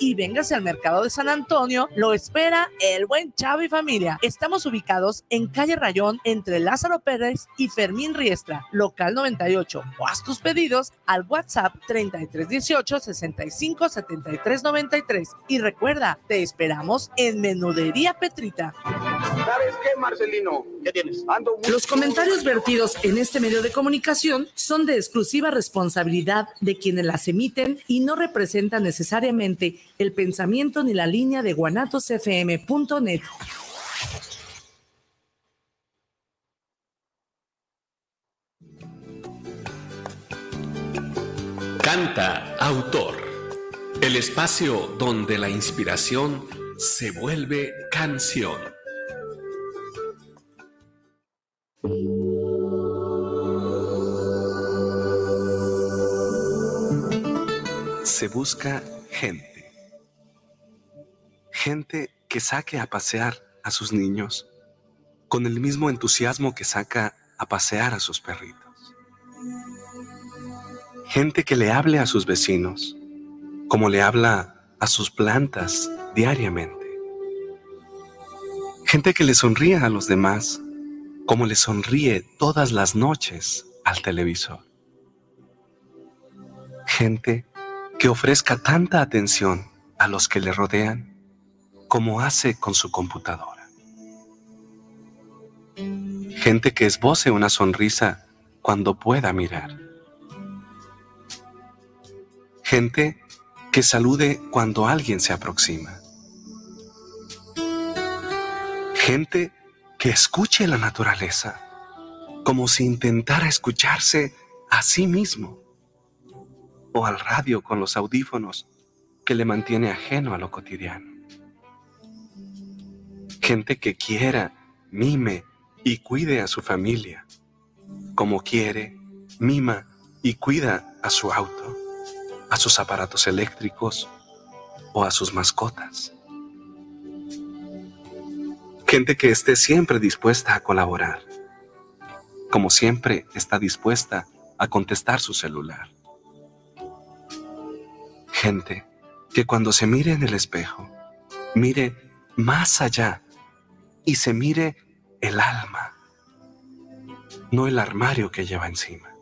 y véngase al mercado de San Antonio, lo espera el buen Chavo y familia. Estamos ubicados en calle Rayón entre Lázaro Pérez y Fermín Riestra, local 98. O haz tus pedidos al WhatsApp 3318 65 73 93. Y recuerda, te esperamos en Menudería Petrita. ¿Sabes qué, Marcelino? ¿Qué tienes? Los comentarios vertidos en este medio de comunicación son de exclusiva responsabilidad de quienes las emiten y no representan necesariamente el pensamiento ni la línea de guanatosfm.net. Canta Autor, el espacio donde la inspiración se vuelve canción. Se busca gente. Gente que saque a pasear a sus niños con el mismo entusiasmo que saca a pasear a sus perritos. Gente que le hable a sus vecinos como le habla a sus plantas diariamente. Gente que le sonríe a los demás como le sonríe todas las noches al televisor. Gente que ofrezca tanta atención a los que le rodean como hace con su computadora. Gente que esboce una sonrisa cuando pueda mirar. Gente que salude cuando alguien se aproxima. Gente que escuche la naturaleza como si intentara escucharse a sí mismo o al radio con los audífonos que le mantiene ajeno a lo cotidiano. Gente que quiera, mime y cuide a su familia, como quiere, mima y cuida a su auto, a sus aparatos eléctricos o a sus mascotas. Gente que esté siempre dispuesta a colaborar, como siempre está dispuesta a contestar su celular Gente que cuando se mire en el espejo, mire más allá y se mire el alma, no el armario que lleva encima.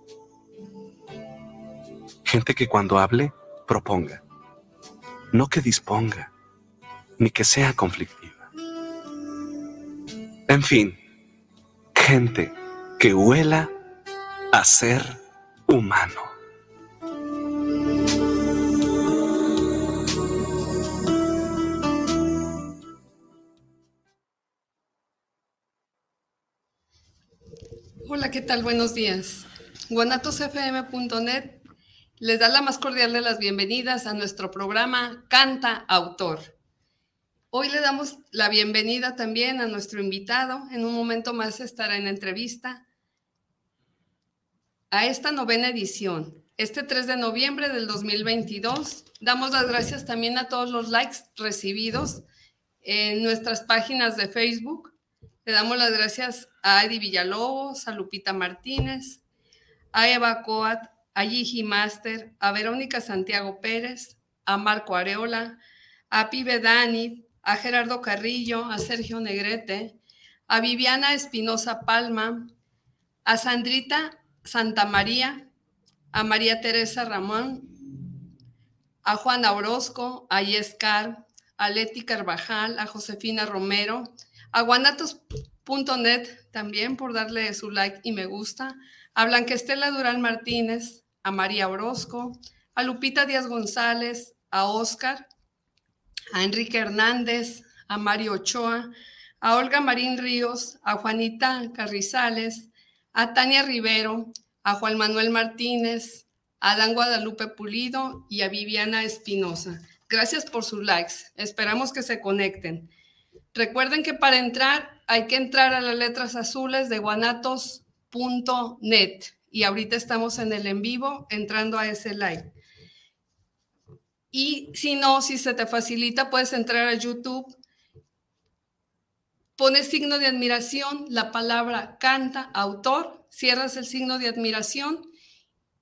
Gente que cuando hable, proponga, no que disponga, ni que sea conflictiva. En fin, gente que huela a ser humano. Hola, ¿qué tal? Buenos días. guanatosfm.net les da la más cordial de las bienvenidas a nuestro programa Canta Autor. Hoy le damos la bienvenida también a nuestro invitado. En un momento más estará en entrevista a esta novena edición. Este 3 de noviembre del 2022. Damos las gracias también a todos los likes recibidos en nuestras páginas de Facebook, le damos las gracias a Eddie Villalobos, a Lupita Martínez, a Eva Coat, a Gigi Master, a Verónica Santiago Pérez, a Marco Areola, a Pibe Dani, a Gerardo Carrillo, a Sergio Negrete, a Viviana Espinosa Palma, a Sandrita Santa María, a María Teresa Ramón, a Juana Orozco, a Yescar, a Leti Carvajal, a Josefina Romero, a guanatos.net también por darle su like y me gusta, a Blanquestela Durán Martínez, a María Orozco, a Lupita Díaz González, a Oscar, a Enrique Hernández, a Mario Ochoa, a Olga Marín Ríos, a Juanita Carrizales, a Tania Rivero, a Juan Manuel Martínez, a Dan Guadalupe Pulido y a Viviana Espinosa. Gracias por sus likes. Esperamos que se conecten. Recuerden que para entrar hay que entrar a las letras azules de guanatos.net y ahorita estamos en el en vivo entrando a ese live. Y si no, si se te facilita, puedes entrar a YouTube, pones signo de admiración, la palabra canta, autor, cierras el signo de admiración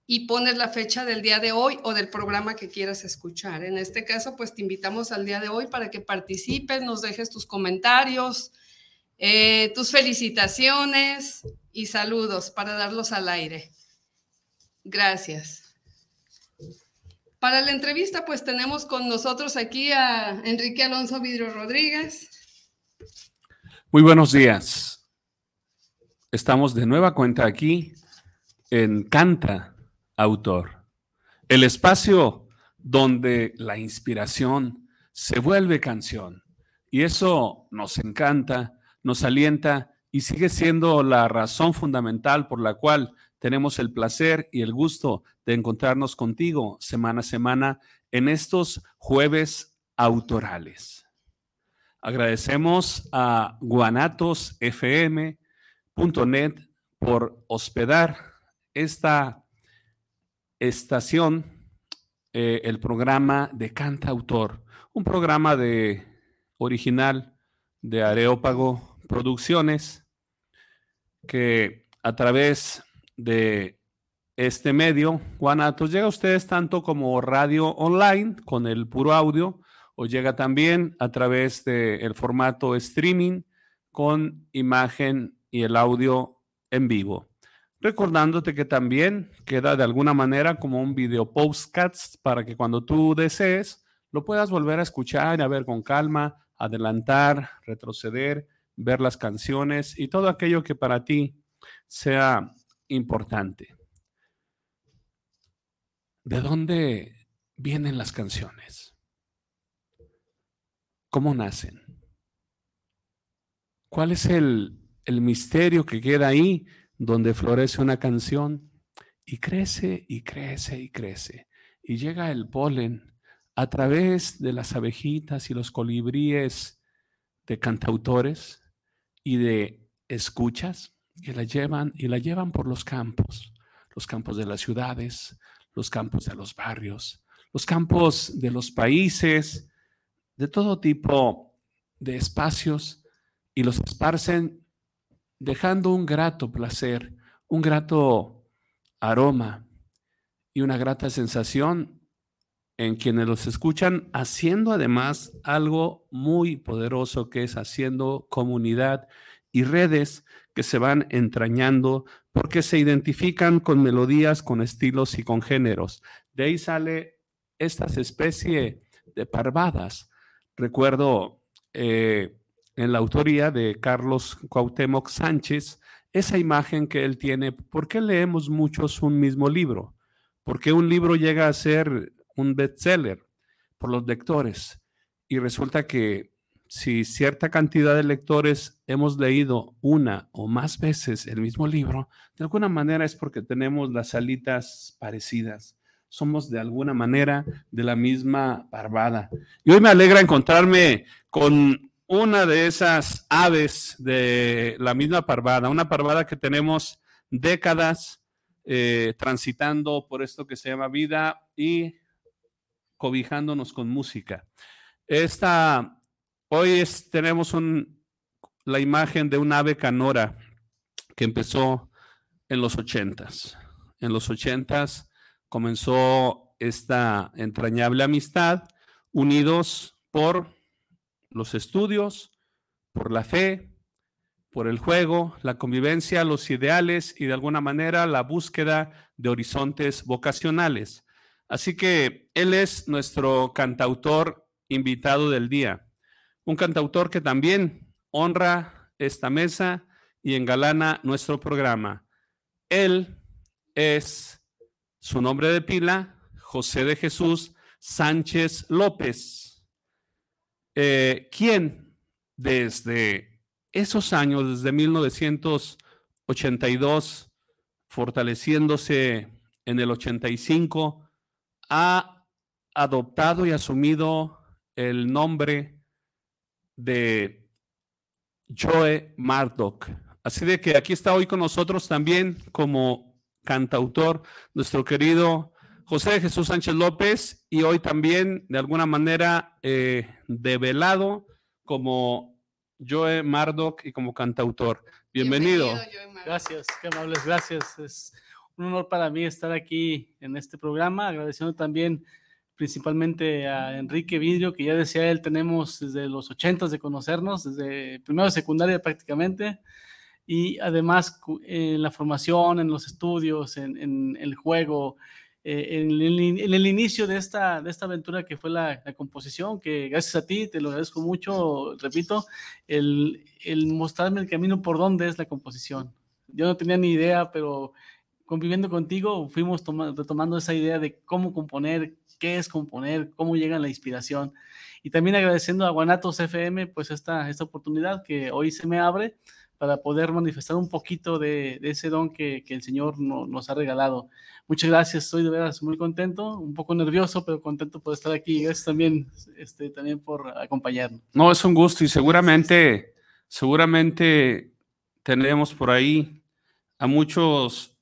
y pones la fecha del día de hoy o del programa que quieras escuchar. En este caso, pues te invitamos al día de hoy para que participes, nos dejes tus comentarios, eh, tus felicitaciones y saludos para darlos al aire. Gracias. Para la entrevista, pues tenemos con nosotros aquí a Enrique Alonso Vidro Rodríguez. Muy buenos días. Estamos de nueva cuenta aquí en Canta Autor, el espacio donde la inspiración se vuelve canción. Y eso nos encanta nos alienta y sigue siendo la razón fundamental por la cual tenemos el placer y el gusto de encontrarnos contigo semana a semana en estos jueves autorales. Agradecemos a guanatosfm.net por hospedar esta estación, eh, el programa de Canta Autor, un programa de original de Areópago Producciones, que a través de este medio, Guanatos, llega a ustedes tanto como radio online con el puro audio, o llega también a través del formato streaming con imagen y el audio en vivo. Recordándote que también queda de alguna manera como un video postcast para que cuando tú desees lo puedas volver a escuchar a ver con calma, adelantar, retroceder ver las canciones y todo aquello que para ti sea importante. ¿De dónde vienen las canciones? ¿Cómo nacen? ¿Cuál es el, el misterio que queda ahí donde florece una canción? Y crece y crece y crece. Y llega el polen a través de las abejitas y los colibríes de cantautores y de escuchas que la llevan y la llevan por los campos, los campos de las ciudades, los campos de los barrios, los campos de los países, de todo tipo de espacios y los esparcen dejando un grato placer, un grato aroma y una grata sensación en quienes los escuchan, haciendo además algo muy poderoso que es haciendo comunidad y redes que se van entrañando porque se identifican con melodías, con estilos y con géneros. De ahí sale esta especie de parvadas. Recuerdo eh, en la autoría de Carlos Cuauhtémoc Sánchez esa imagen que él tiene. ¿Por qué leemos muchos un mismo libro? ¿Por qué un libro llega a ser un bestseller por los lectores y resulta que si cierta cantidad de lectores hemos leído una o más veces el mismo libro, de alguna manera es porque tenemos las alitas parecidas. Somos de alguna manera de la misma barbada. Y hoy me alegra encontrarme con una de esas aves de la misma parvada, una parvada que tenemos décadas eh, transitando por esto que se llama vida y cobijándonos con música. Esta, hoy tenemos la imagen de un ave canora que empezó en los ochentas. En los ochentas comenzó esta entrañable amistad, unidos por los estudios, por la fe, por el juego, la convivencia, los ideales y de alguna manera la búsqueda de horizontes vocacionales. Así que él es nuestro cantautor invitado del día, un cantautor que también honra esta mesa y engalana nuestro programa. Él es su nombre de pila, José de Jesús Sánchez López, eh, quien desde esos años, desde 1982, fortaleciéndose en el 85, ha adoptado y asumido el nombre de Joe Mardok. Así de que aquí está hoy con nosotros también como cantautor nuestro querido José Jesús Sánchez López y hoy también de alguna manera eh, develado como Joe Mardok y como cantautor. Bienvenido. gracias, qué amables, gracias. Es un honor para mí estar aquí en este programa, agradeciendo también principalmente a Enrique Vidrio, que ya decía él, tenemos desde los ochentas de conocernos, desde primero de secundaria prácticamente, y además en la formación, en los estudios, en, el juego, eh, en, el, inicio de esta, de esta aventura que fue la, composición, que gracias a ti, te lo agradezco mucho, repito, el, el mostrarme el camino por dónde es la composición. Yo no tenía ni idea, pero conviviendo contigo fuimos retomando esa idea de cómo componer, qué es componer, cómo llega la inspiración. Y también agradeciendo a Guanatos FM, pues esta, esta oportunidad que hoy se me abre para poder manifestar un poquito de, ese don que, el Señor nos ha regalado. Muchas gracias, estoy de veras muy contento, un poco nervioso, pero contento por estar aquí. Gracias también, este, también por acompañarnos. No, es un gusto y seguramente, seguramente tenemos por ahí a muchos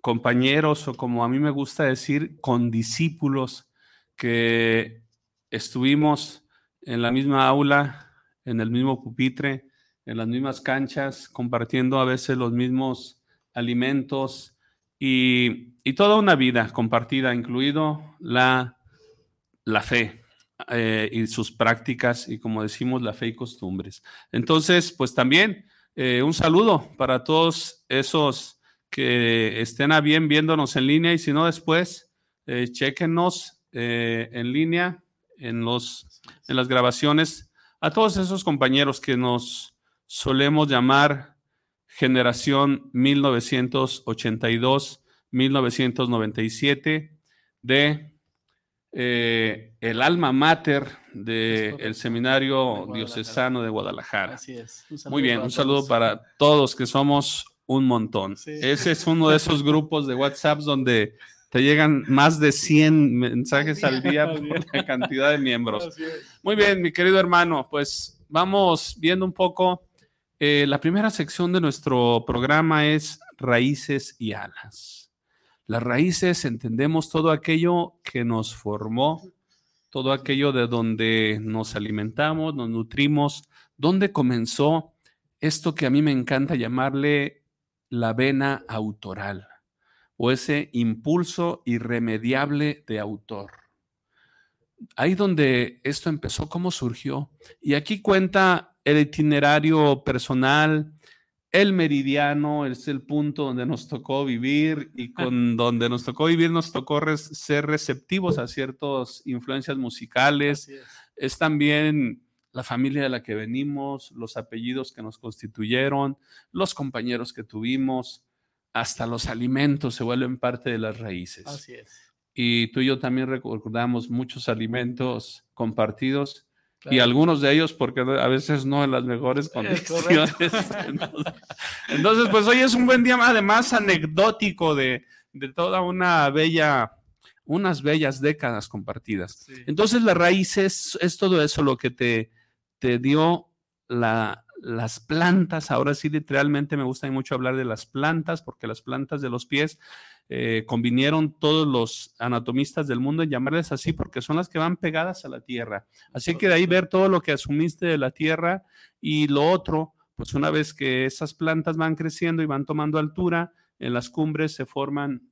compañeros o como a mí me gusta decir, con discípulos que estuvimos en la misma aula, en el mismo pupitre, en las mismas canchas, compartiendo a veces los mismos alimentos y, toda una vida compartida, incluido la, la fe. Eh, y sus prácticas y como decimos, la fe y costumbres. Entonces, pues también eh, un saludo para todos esos que estén a bien viéndonos en línea y si no después, eh, chequenos en línea en, los, en las grabaciones. A todos esos compañeros que nos solemos llamar generación 1982-1997 de eh, el alma mater del seminario diocesano de Guadalajara. Así es. Muy bien, un saludo para todos que somos un montón. Ese es uno de esos grupos de WhatsApp donde te llegan más de 100 mensajes al día por la cantidad de miembros. Muy bien, mi querido hermano, pues vamos viendo un poco eh, la primera sección de nuestro programa es raíces y alas. Las raíces entendemos todo aquello que nos formó, todo aquello de donde nos alimentamos, nos nutrimos, donde comenzó esto que a mí me encanta llamarle la vena autoral o ese impulso irremediable de autor. Ahí donde esto empezó, cómo surgió. Y aquí cuenta el itinerario personal, el meridiano es el punto donde nos tocó vivir y con donde nos tocó vivir nos tocó ser receptivos a ciertas influencias musicales. Es. también la familia de la que venimos, los apellidos que nos constituyeron, los compañeros que tuvimos, hasta los alimentos se vuelven parte de las raíces. Así es. Y tú y yo también recordamos muchos alimentos compartidos y algunos de ellos porque a veces no en las mejores condiciones. Entonces, pues hoy es un buen día además anecdótico de, toda una bella, unas bellas décadas compartidas. Entonces, la raíz es, todo eso lo que te, te dio la, las plantas. Ahora sí, literalmente me gusta mucho hablar de las plantas porque las plantas de los pies eh, convinieron todos los anatomistas del mundo en llamarles así porque son las que van pegadas a la tierra. Así que de ahí ver todo lo que asumiste de la tierra y lo otro, pues una vez que esas plantas van creciendo y van tomando altura, en las cumbres se forman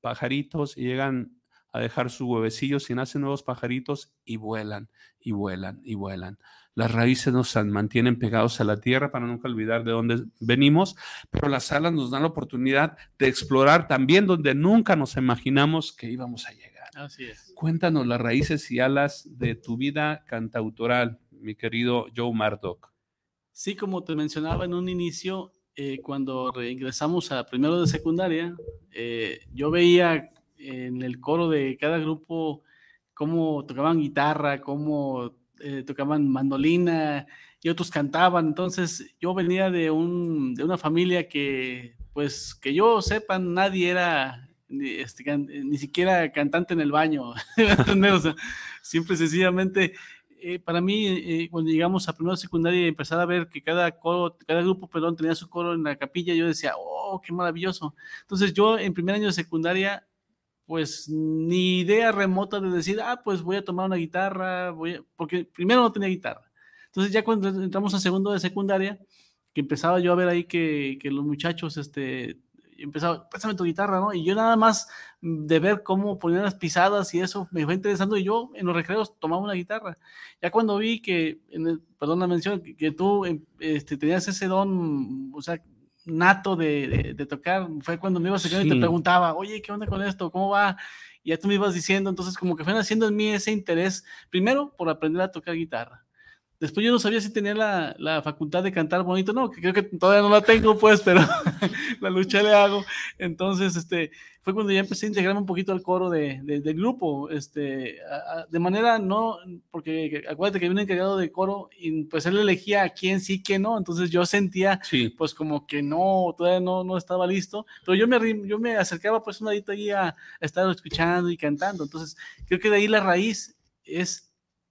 pajaritos y llegan a dejar sus huevecillos y nacen nuevos pajaritos y vuelan y vuelan y vuelan. Las raíces nos mantienen pegados a la tierra para nunca olvidar de dónde venimos, pero las alas nos dan la oportunidad de explorar también donde nunca nos imaginamos que íbamos a llegar. Así es. Cuéntanos las raíces y alas de tu vida cantautoral, mi querido Joe Murdoch. Sí, como te mencionaba en un inicio, eh, cuando reingresamos a primero de secundaria, eh, yo veía en el coro de cada grupo cómo tocaban guitarra, cómo eh, tocaban mandolina y otros cantaban. Entonces yo venía de, un, de una familia que, pues que yo sepa, nadie era este, ni siquiera cantante en el baño. siempre sencillamente, eh, para mí, eh, cuando llegamos a primero secundaria y empezar a ver que cada, coro, cada grupo perdón, tenía su coro en la capilla, yo decía, oh, qué maravilloso. Entonces yo en primer año de secundaria pues ni idea remota de decir, ah, pues voy a tomar una guitarra, voy porque primero no tenía guitarra. Entonces ya cuando entramos a segundo de secundaria, que empezaba yo a ver ahí que, que los muchachos este, empezaba, préstame tu guitarra, ¿no? Y yo nada más de ver cómo ponían las pisadas y eso me fue interesando y yo en los recreos tomaba una guitarra. Ya cuando vi que, perdón la mención, que, que tú em, este, tenías ese don, o sea, nato de, de- de tocar, fue cuando me ibas a y te Sí. preguntaba, oye, ¿qué onda con esto? ¿Cómo va? Y ya tú me ibas diciendo, entonces como que fue naciendo en mí ese interés, primero por aprender a tocar guitarra. Después yo no sabía si tenía la, la facultad de cantar bonito, no, que creo que todavía no la tengo, pues, pero la lucha le hago. Entonces, este, fue cuando ya empecé a integrarme un poquito al coro de, de- del grupo, este, a- a- de manera no, porque acuérdate que había un encargado de coro y pues él elegía a quién sí, quién no, entonces yo sentía Sí. pues como que no, todavía no, no estaba listo, pero yo me, yo me acercaba pues un ladito ahí a, a estar escuchando y cantando, entonces creo que de ahí la raíz es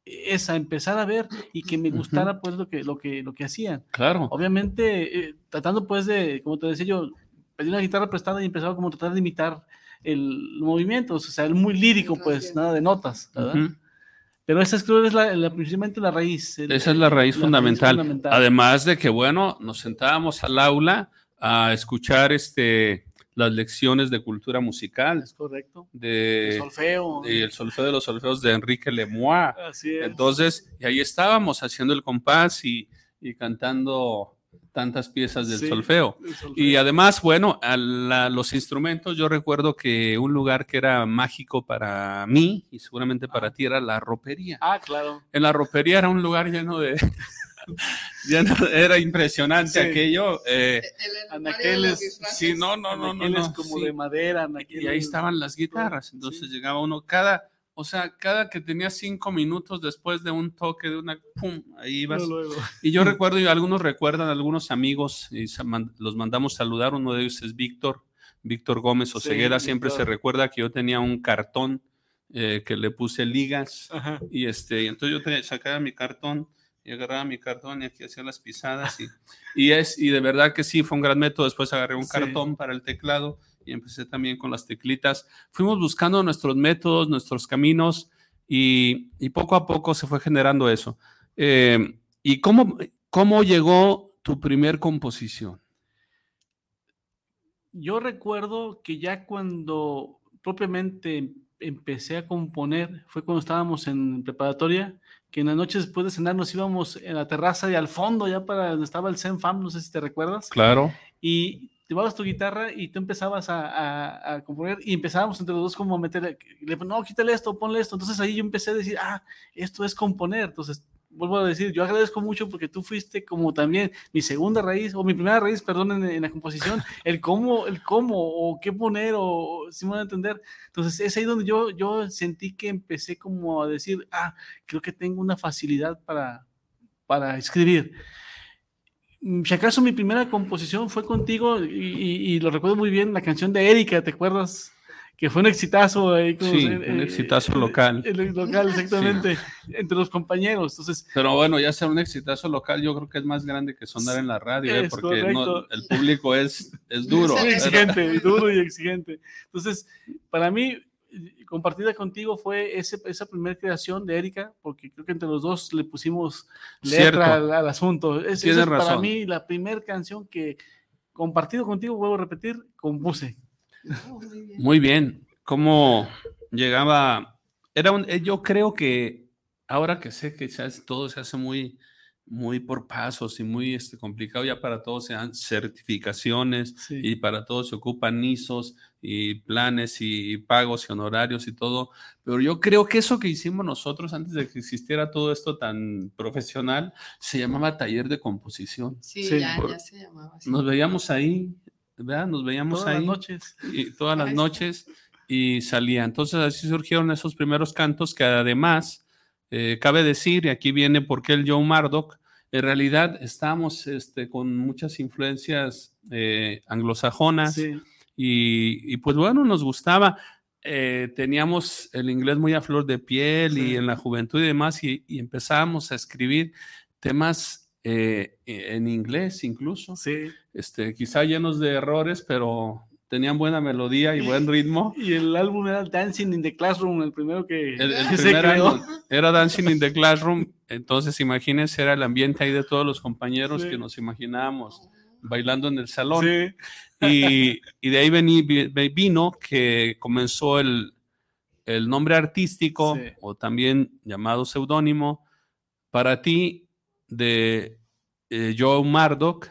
esa, empezar a ver y que me gustara pues lo que, lo que, lo que hacían. Claro. Obviamente, eh, tratando pues de, como te decía yo, pedí una guitarra prestada y empezaba como a tratar de imitar el movimiento, o sea, el muy lírico pues, nada de notas, ¿verdad? Pero esa es creo es la, la- principalmente la raíz. el- Esa es la raíz fundamental. fundamental. Además de que, bueno, nos sentábamos al aula a escuchar este, las lecciones de cultura musical, Es correcto. El de, solfeo. de el solfeo de los solfeos de Enrique Lemois. Así es. Entonces, y ahí estábamos haciendo el compás y, y cantando tantas piezas del Sí, solfeo. el solfeo. Y además, bueno, a la- los instrumentos, yo recuerdo que un lugar que era mágico para mí y seguramente para ti era la ropería. Ah, claro. En la ropería era un lugar lleno de... lleno- era impresionante Sí. aquello. eh, El Anaqueles, sí, no, no, no, no. No, como sí. de madera. Y anaqueles- ahí estaban las guitarras. Entonces llegaba uno cada, o sea, cada que tenía cinco minutos después de un toque de una, pum, ahí ibas. Luego. Y yo recuerdo, y algunos recuerdan, algunos amigos, y los mandamos saludar. Uno de ellos es Víctor, Víctor Gómez Sí, Oseguera. Siempre se Víctor. recuerda que yo tenía un cartón eh, que le puse ligas. Ajá. Y este, y entonces yo sacaba mi cartón y agarraba mi cartón y aquí hacía las pisadas. Y, y es, y de verdad que sí, fue un gran método. Después agarré un Sí. cartón para el teclado y empecé también con las teclitas. Fuimos buscando nuestros métodos, nuestros caminos y, y poco a poco se fue generando eso. Eh, ¿Y cómo, cómo llegó tu primer composición? Yo recuerdo que ya cuando propiamente empecé a componer fue cuando estábamos en preparatoria, que en las noches después de cenar nos íbamos en la terraza y al fondo, ya para donde estaba el Zen-Fam, no sé si te recuerdas, Claro. y llevabas tu guitarra y tú empezabas a, a- a componer y empezábamos entre los dos como a meter, le- no, quítale esto, ponle esto. Entonces ahí yo empecé a decir, ah, esto es componer. Entonces, vuelvo a decir, yo agradezco mucho porque tú fuiste como también mi segunda raíz, o mi primera raíz, perdón, en, en la composición, el cómo, el cómo, o qué poner, o si me van a entender. Entonces, es ahí donde yo, yo sentí que empecé como a decir, ah, creo que tengo una facilidad para, para escribir. Si acaso mi primera composición fue contigo y, y- y lo recuerdo muy bien, la canción de Erika, ¿te acuerdas? Que fue un exitazo. ahí con- Sí, un eh, exitazo eh, local. El, local, exactamente, entre los compañeros. Entonces, Pero bueno, ya ser un exitazo local, yo creo que es más grande que sonar en la radio, ¿eh? Porque no- el público es, es duro. muy exigente, duro y exigente. Entonces, para mí, compartida contigo fue ese, esa primera creación de Erika, porque creo que entre los dos le pusimos letra al, al asunto. Es, esa Tienes es para razón. mí la primera canción que compartido contigo, vuelvo a repetir, compuse. Oh, muy bien. Muy bien. ¿Cómo llegaba? Era un, eh, yo creo que ahora que sé que se hace- todo se hace muy, muy por pasos y muy este, complicado, ya para todos se dan certificaciones Sí. y para todos se ocupan ISOs y planes y pagos y honorarios y todo. Pero yo creo que eso que hicimos nosotros antes de que existiera todo esto tan profesional se llamaba taller de composición. Sí, Sí, ya, por- ya se llamaba así. Nos veíamos ahí, ¿verdad? Nos veíamos Todas ahí las noches. y todas las noches y salía. Entonces así surgieron esos primeros cantos que además, eh, cabe decir, y aquí viene porque el Joe Mardock, en realidad estábamos este, con muchas influencias eh, anglosajonas Sí. y, y, pues bueno, nos gustaba. Eh, teníamos el inglés muy a flor de piel Sí. y en la juventud y demás y, y empezábamos a escribir temas eh, en inglés incluso Sí. este, quizá llenos de errores, pero tenían buena melodía y buen ritmo. Y el álbum era Dancing in the Classroom, el primero que, El, el que se primer álbum era Dancing in the Classroom, entonces imagínense, era el ambiente ahí de todos los compañeros Sí. que nos imaginábamos bailando en el salón. Sí. Y, y de ahí vení- vi- vino que comenzó el, el nombre artístico Sí. o también llamado seudónimo para ti de eh, Joe Murdoch.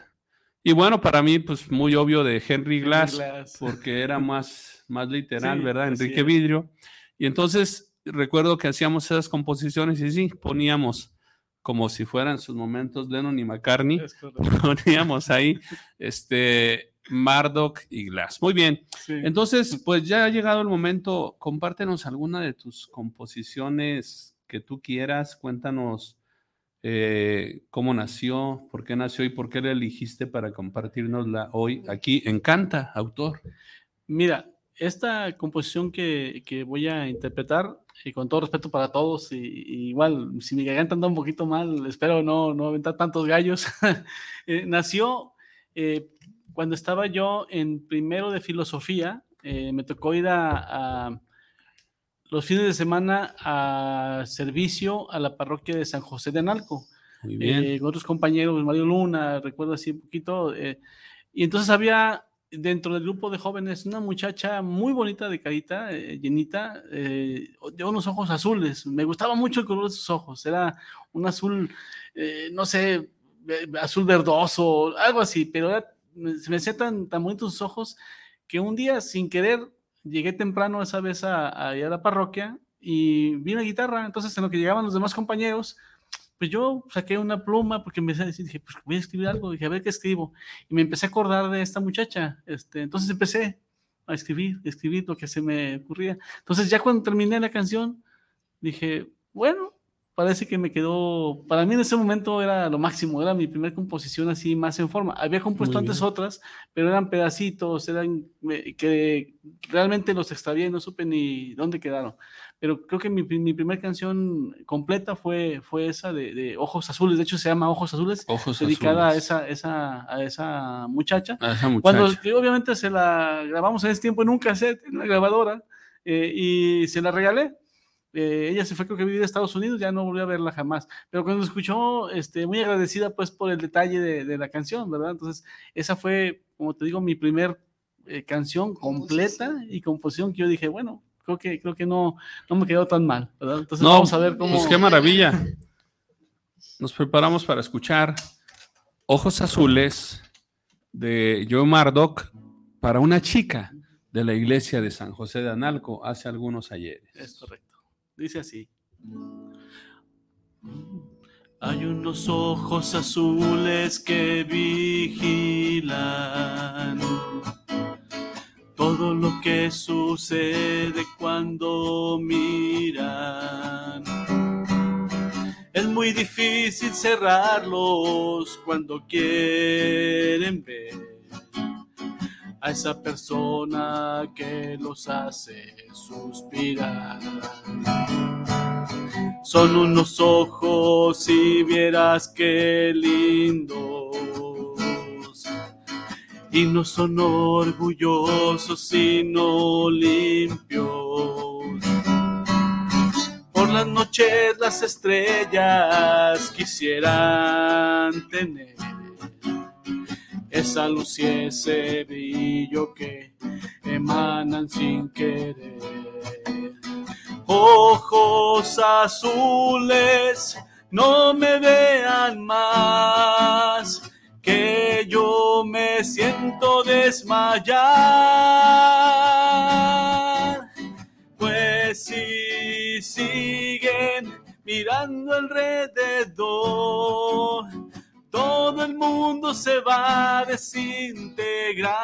Y bueno, para mí, pues muy obvio de Henry Glass, Glass. porque era más, más literal, Sí, ¿verdad? Enrique es. Vidrio. Y entonces recuerdo que hacíamos esas composiciones y sí, poníamos como si fueran sus momentos Lennon y McCartney poníamos ahí este Murdoch y Glass. Muy bien. Sí. Entonces, pues ya ha llegado el momento. Compártenos alguna de tus composiciones que tú quieras. Cuéntanos eh, cómo nació, por qué nació y por qué la eligiste para compartirnosla hoy aquí en Canta, autor. Mira, esta composición que, que voy a interpretar, y con todo respeto para todos, y, igual, si mi garganta anda un poquito mal, espero no, no aventar tantos gallos, eh, nació eh, cuando estaba yo en primero de filosofía, me tocó ir a los fines de semana a servicio a la parroquia de San José de Analco Muy bien. eh, con otros compañeros, Mario Luna, recuerdo así un poquito. eh, y entonces había dentro del grupo de jóvenes una muchacha muy bonita de carita, eh, llenita, eh, de unos ojos azules. Me gustaba mucho el color de sus ojos. Era un azul, no sé, azul verdoso, algo así, pero era- se me hacía tan, tan bonitos sus ojos que un día sin querer llegué temprano esa vez a, a, a la parroquia y vi una guitarra. Entonces en lo que llegaban los demás compañeros, pues yo saqué una pluma porque a decir, dije, pues voy a escribir algo, dije, a ver qué escribo. Y me empecé a acordar de esta muchacha. Este, entonces empecé a escribir, escribir lo que se me ocurría. Entonces ya cuando terminé la canción, dije, bueno, parece que me quedó, para mí en ese momento era lo máximo, era mi primera composición así más en forma. Había compuesto antes otras, pero eran pedacitos, eran eh, que realmente los extravié y no supe ni dónde quedaron. Pero creo que mi, mi primera canción completa fue, fue esa de, de Ojos Azules, de hecho se llama Ojos Azules, Ojos dedicada a azules. esa, esa, a esa muchacha. A esa Cuando muchacha. que obviamente se la grabamos en ese tiempo en un cassette, en una grabadora, eh, y se la regalé. Eh, ella se fue creo que a vivir a Estados Unidos, ya no volví a verla jamás. Pero cuando escuchó, este, muy agradecida pues por el detalle de, de la canción, ¿verdad? Entonces, esa fue, como te digo, mi primer eh, canción completa y composición que yo dije, bueno, creo que, creo que no, no me quedó tan mal, ¿verdad? Entonces No, vamos a ver cómo... Pues qué maravilla. Nos preparamos para escuchar Ojos Azules de Joe Murdoch para una chica de la iglesia de San José de Analco hace algunos ayeres. Es correcto. Dice así. Hay unos ojos azules que vigilan todo lo que sucede cuando miran. Es muy difícil cerrarlos cuando quieren ver a esa persona que los hace suspirar. Son unos ojos, si vieras qué lindos. Y no son orgullosos, sino limpios. Por las noches las estrellas quisieran tener esa luz y ese brillo que emanan sin querer. Ojos azules, no me vean más, que yo me siento desmayar. Pues si siguen mirando alrededor, todo el mundo se va a desintegrar.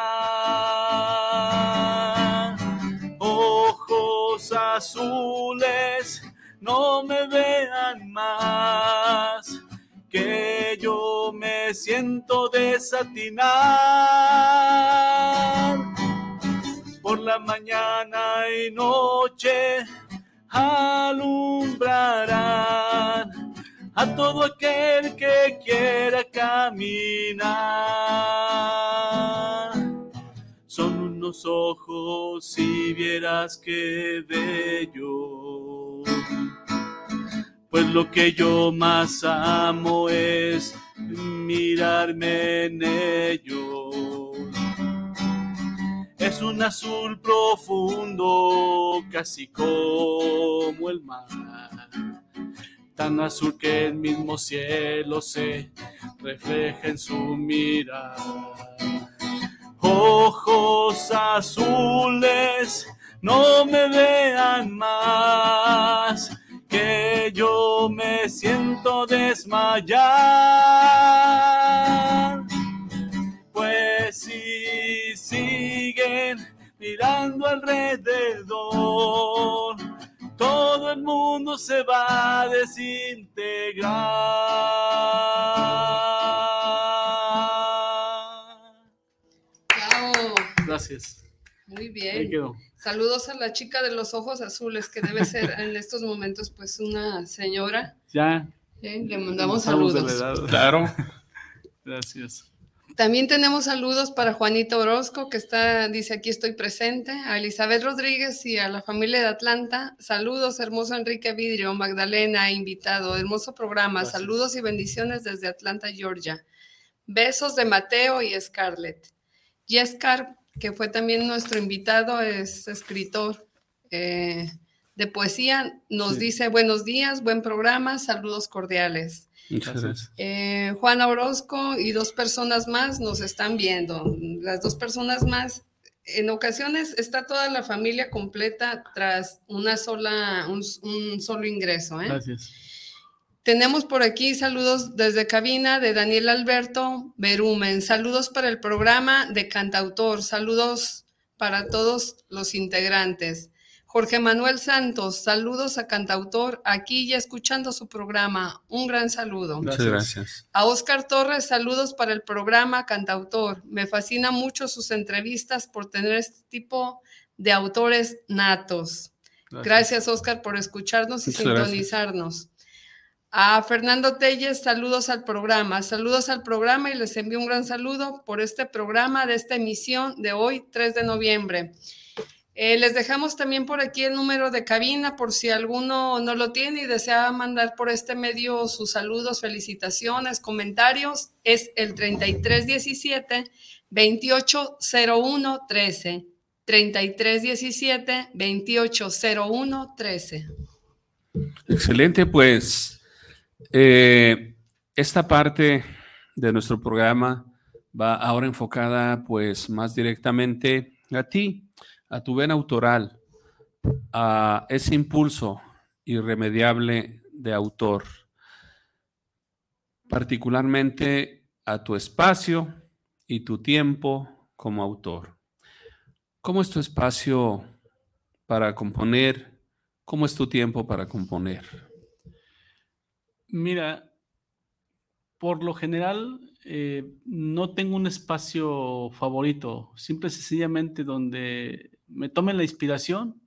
Ojos azules, no me vean más, que yo me siento desatinar. Por la mañana y noche alumbrarán a todo aquel que quiera caminar. Son unos ojos si vieras qué bello. Pues lo que yo más amo es mirarme en ellos. Es un azul profundo, casi como el mar, tan azul que el mismo cielo se refleja en su mirada. Ojos azules, no me vean más que yo me siento desmayar. Pues si siguen mirando alrededor, todo el mundo se va a desintegrar. Gracias. Muy bien. Saludos a la chica de los ojos azules, que debe ser en estos momentos pues una señora. Ya. Le mandamos saludos. Claro. Gracias. También tenemos saludos para Juanito Orozco, que está, dice aquí estoy presente, a Elizabeth Rodríguez y a la familia de Atlanta. Saludos, hermoso Enrique Vidrio, Magdalena, invitado, hermoso programa. Saludos y bendiciones desde Atlanta, Georgia. Besos de Mateo y Scarlett. Yescar que fue también nuestro invitado, es escritor eh, de poesía, nos dice buenos días, buen programa, saludos cordiales. Muchas gracias. Eh, Juana Orozco y dos personas más nos están viendo. Las dos personas más, en ocasiones está toda la familia completa tras una sola, un, un solo ingreso. ¿eh? Gracias. Tenemos por aquí saludos desde cabina de Daniel Alberto Berumen. Saludos para el programa de Cantautor. Saludos para todos los integrantes. Jorge Manuel Santos, saludos a Cantautor, aquí ya escuchando su programa. Un gran saludo. Muchas gracias. A Oscar Torres, saludos para el programa Cantautor. Me fascina mucho sus entrevistas por tener este tipo de autores natos. Gracias, gracias Oscar, por escucharnos y Muchas sintonizarnos. A Fernando Telles, saludos al programa, saludos al programa y les envío un gran saludo por este programa de esta emisión de hoy, 3 de noviembre. Eh, les dejamos también por aquí el número de cabina por si alguno no lo tiene y desea mandar por este medio sus saludos, felicitaciones, comentarios. Es el 3317 2801 13. 3317 2801 13. Excelente, pues eh, esta parte de nuestro programa va ahora enfocada pues más directamente a ti, a tu vena autoral, a ese impulso irremediable de autor, particularmente a tu espacio y tu tiempo como autor. ¿Cómo es tu espacio para componer? ¿Cómo es tu tiempo para componer? Mira, por lo general eh, no tengo un espacio favorito, simple y sencillamente donde me tome la inspiración.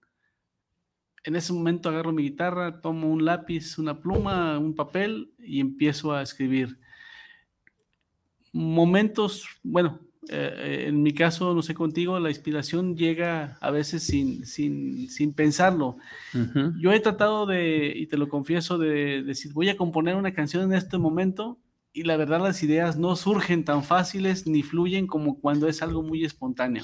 En ese momento agarro mi guitarra, tomo un lápiz, una pluma, un papel y empiezo a escribir. Momentos, bueno, eh, en mi caso, no sé contigo, la inspiración llega a veces sin, sin, sin pensarlo. Uh -huh. Yo he tratado de, y te lo confieso, de, decir, voy a componer una canción en este momento y la verdad las ideas no surgen tan fáciles ni fluyen como cuando es algo muy espontáneo.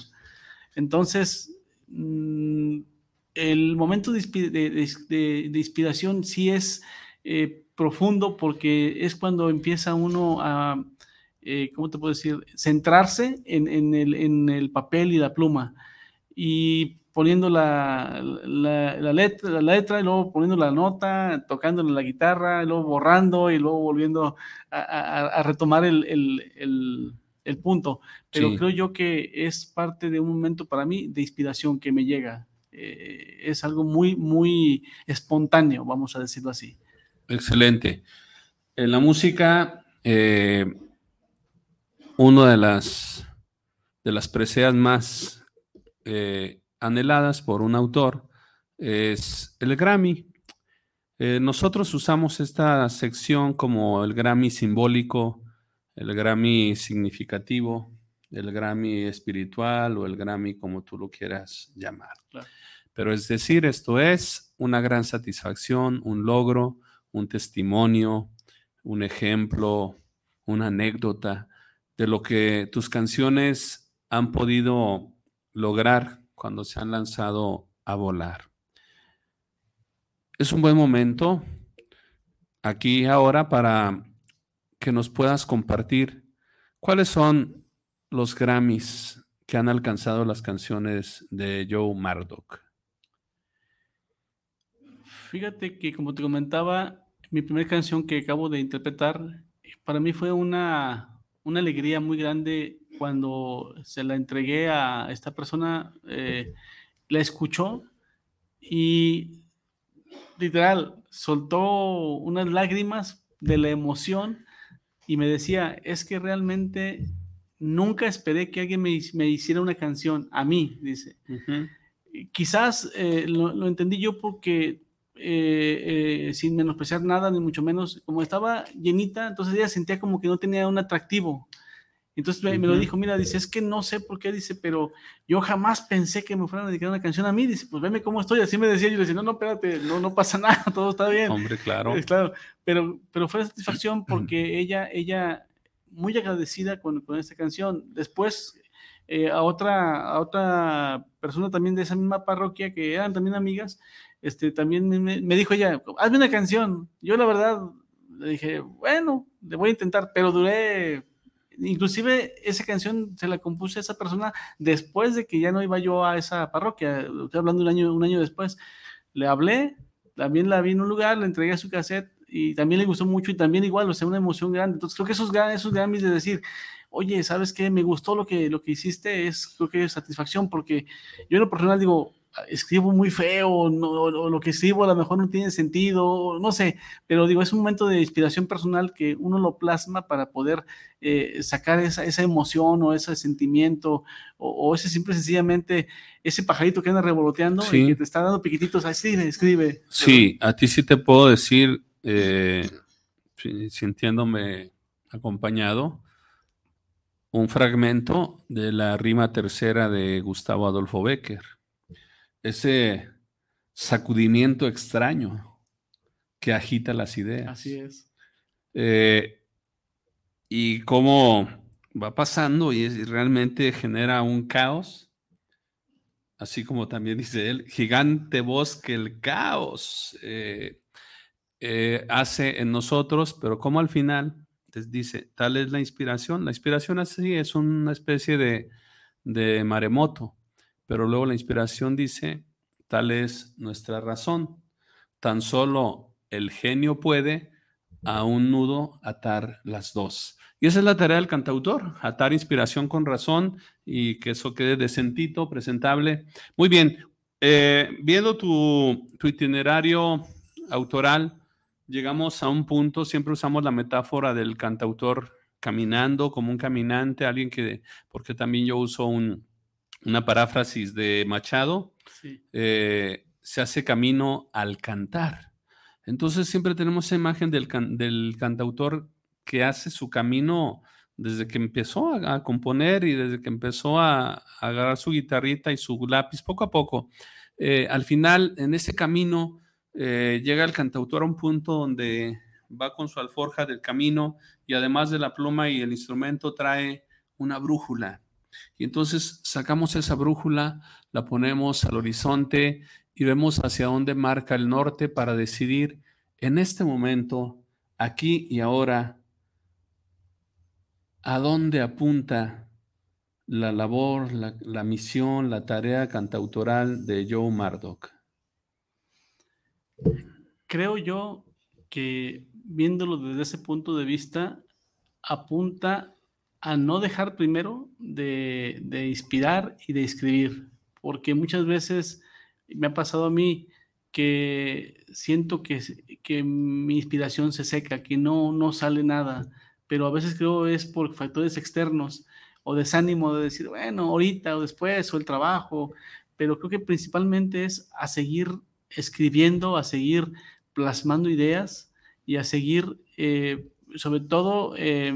Entonces, el momento de, inspiración sí es eh, profundo porque es cuando empieza uno a eh, ¿cómo te puedo decir? Centrarse en, el, papel y la pluma y poniendo la, letra, la letra y luego poniendo la nota, tocándole la guitarra, y luego borrando y luego volviendo a, retomar el, el, punto. Pero sí. creo yo que es parte de un momento para mí de inspiración que me llega. Eh, es algo muy, muy espontáneo, vamos a decirlo así. Excelente. En la música... Eh una de las, de las preseas más eh, anheladas por un autor es el Grammy. Eh, nosotros usamos esta sección como el Grammy simbólico, el Grammy significativo, el Grammy espiritual o el Grammy como tú lo quieras llamar. Claro. Pero es decir, esto es una gran satisfacción, un logro, un testimonio, un ejemplo, una anécdota de lo que tus canciones han podido lograr cuando se han lanzado a volar. Es un buen momento aquí ahora para que nos puedas compartir cuáles son los Grammys que han alcanzado las canciones de Joe Mardock. Fíjate que como te comentaba, mi primera canción que acabo de interpretar, para mí fue una, una alegría muy grande cuando se la entregué a esta persona, eh, la escuchó y literal soltó unas lágrimas de la emoción y me decía, es que realmente nunca esperé que alguien me, me hiciera una canción a mí, dice. Quizás eh, lo, entendí yo porque, eh, eh, sin menospreciar nada, ni mucho menos, como estaba llenita, entonces ella sentía como que no tenía un atractivo. Entonces me, lo dijo, mira, dice, es que no sé por qué, dice, pero yo jamás pensé que me fueran a dedicar una canción a mí, dice, pues veme cómo estoy, así me decía, yo le decía, no, no, espérate, no, no pasa nada, todo está bien. Hombre, claro. claro, pero, pero fue satisfacción porque ella, ella, muy agradecida con, con esta canción. Después, eh, a, otra, a otra persona también de esa misma parroquia, que eran también amigas, este, también me, me dijo ella, hazme una canción. Yo la verdad le dije, bueno, le voy a intentar, pero duré inclusive esa canción se la compuse a esa persona después de que ya no iba yo a esa parroquia, estoy hablando un año, un año después. Le hablé, también la vi en un lugar, le entregué su cassette y también le gustó mucho y también igual, o sea, una emoción grande. Entonces creo que esos, esos Grammys de decir, oye, ¿sabes qué? Me gustó lo que, lo que hiciste, es creo que es satisfacción porque yo en lo personal digo, escribo muy feo, no, o lo que escribo a lo mejor no tiene sentido, no sé, pero digo, es un momento de inspiración personal que uno lo plasma para poder eh, sacar esa, esa, emoción o ese sentimiento, o, ese simple sencillamente, ese pajarito que anda revoloteando y que te está dando piquititos, escribe, escribe. Sí, a ti sí te puedo decir, eh, sintiéndome acompañado, un fragmento de la rima tercera de Gustavo Adolfo Becker ese sacudimiento extraño que agita las ideas. Así es. Eh, y cómo va pasando y, realmente genera un caos, así como también dice él, gigante bosque, el caos eh, eh, hace en nosotros, pero como al final les dice, tal es la inspiración, la inspiración así es una especie de, de maremoto pero luego la inspiración dice, tal es nuestra razón. Tan solo el genio puede a un nudo atar las dos. Y esa es la tarea del cantautor, atar inspiración con razón y que eso quede decentito, presentable. Muy bien, eh, viendo tu, tu itinerario autoral, llegamos a un punto, siempre usamos la metáfora del cantautor caminando como un caminante, alguien que, porque también yo uso un, una paráfrasis de Machado, eh, se hace camino al cantar. Entonces siempre tenemos esa imagen del, del cantautor que hace su camino desde que empezó a, componer y desde que empezó a, agarrar su guitarrita y su lápiz poco a poco. Eh, al final, en ese camino, eh, llega el cantautor a un punto donde va con su alforja del camino y además de la pluma y el instrumento trae una brújula y entonces sacamos esa brújula, la ponemos al horizonte y vemos hacia dónde marca el norte para decidir en este momento, aquí y ahora, a dónde apunta la labor, la, misión, la tarea cantautoral de Joe Mardock. Creo yo que viéndolo desde ese punto de vista, apunta a no dejar primero de, inspirar y de escribir, porque muchas veces me ha pasado a mí que siento que, que mi inspiración se seca, que no, no sale nada, pero a veces creo es por factores externos o desánimo de decir, bueno, ahorita o después, o el trabajo, pero creo que principalmente es a seguir escribiendo, a seguir plasmando ideas y a seguir, eh, sobre todo, eh,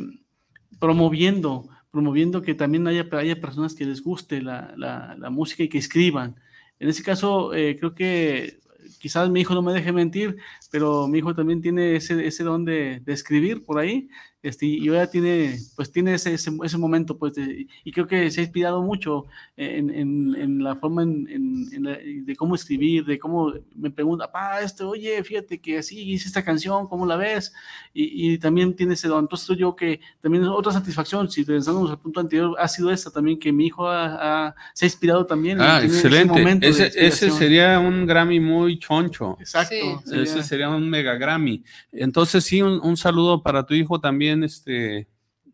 promoviendo, promoviendo que también haya, haya personas que les guste la, música y que escriban. En ese caso, eh, creo que quizás mi hijo no me deje mentir, pero mi hijo también tiene ese, ese don de escribir por ahí este, y ahora tiene, pues tiene ese, ese, ese momento, pues, de- y creo que se ha inspirado mucho en, en- en la forma en, en- en la- de cómo escribir, de cómo me pregunta, papá, este, oye, fíjate que así hice esta canción, ¿cómo la ves? Y, y también tiene ese don. Entonces yo que también es otra satisfacción, si pensamos al punto anterior, ha sido esta también, que mi hijo ha- ha- se ha inspirado también. Ah, ese excelente. Ese, ese inspiración. sería un Grammy muy choncho. Exacto. Sí. sería- Ese sería un mega Grammy. Entonces, sí, un, un saludo para tu hijo también, este,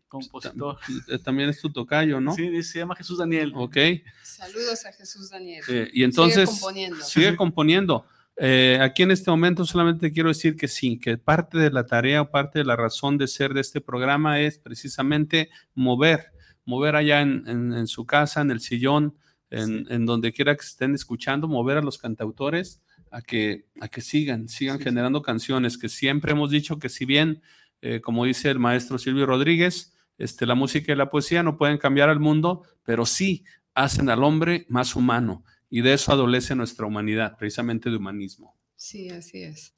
compositor. eh, también es tu tocayo, ¿no? Sí, se llama Jesús Daniel. Ok. Saludos a Jesús Daniel. Eh, y entonces Sigue componiendo. sigue componiendo. Eh, aquí en este momento solamente quiero decir que sí, que parte de la tarea o parte de la razón de ser de este programa es precisamente mover, mover allá en, en- en su casa, en el sillón, en, en donde quiera que estén escuchando, mover a los cantautores a que, a que sigan, sigan Sí, sí. generando canciones, que siempre hemos dicho que si bien, eh, como dice el maestro Silvio Rodríguez, este, la música y la poesía no pueden cambiar al mundo, pero sí hacen al hombre más humano. Y de eso adolece nuestra humanidad, precisamente de humanismo. Sí, así es.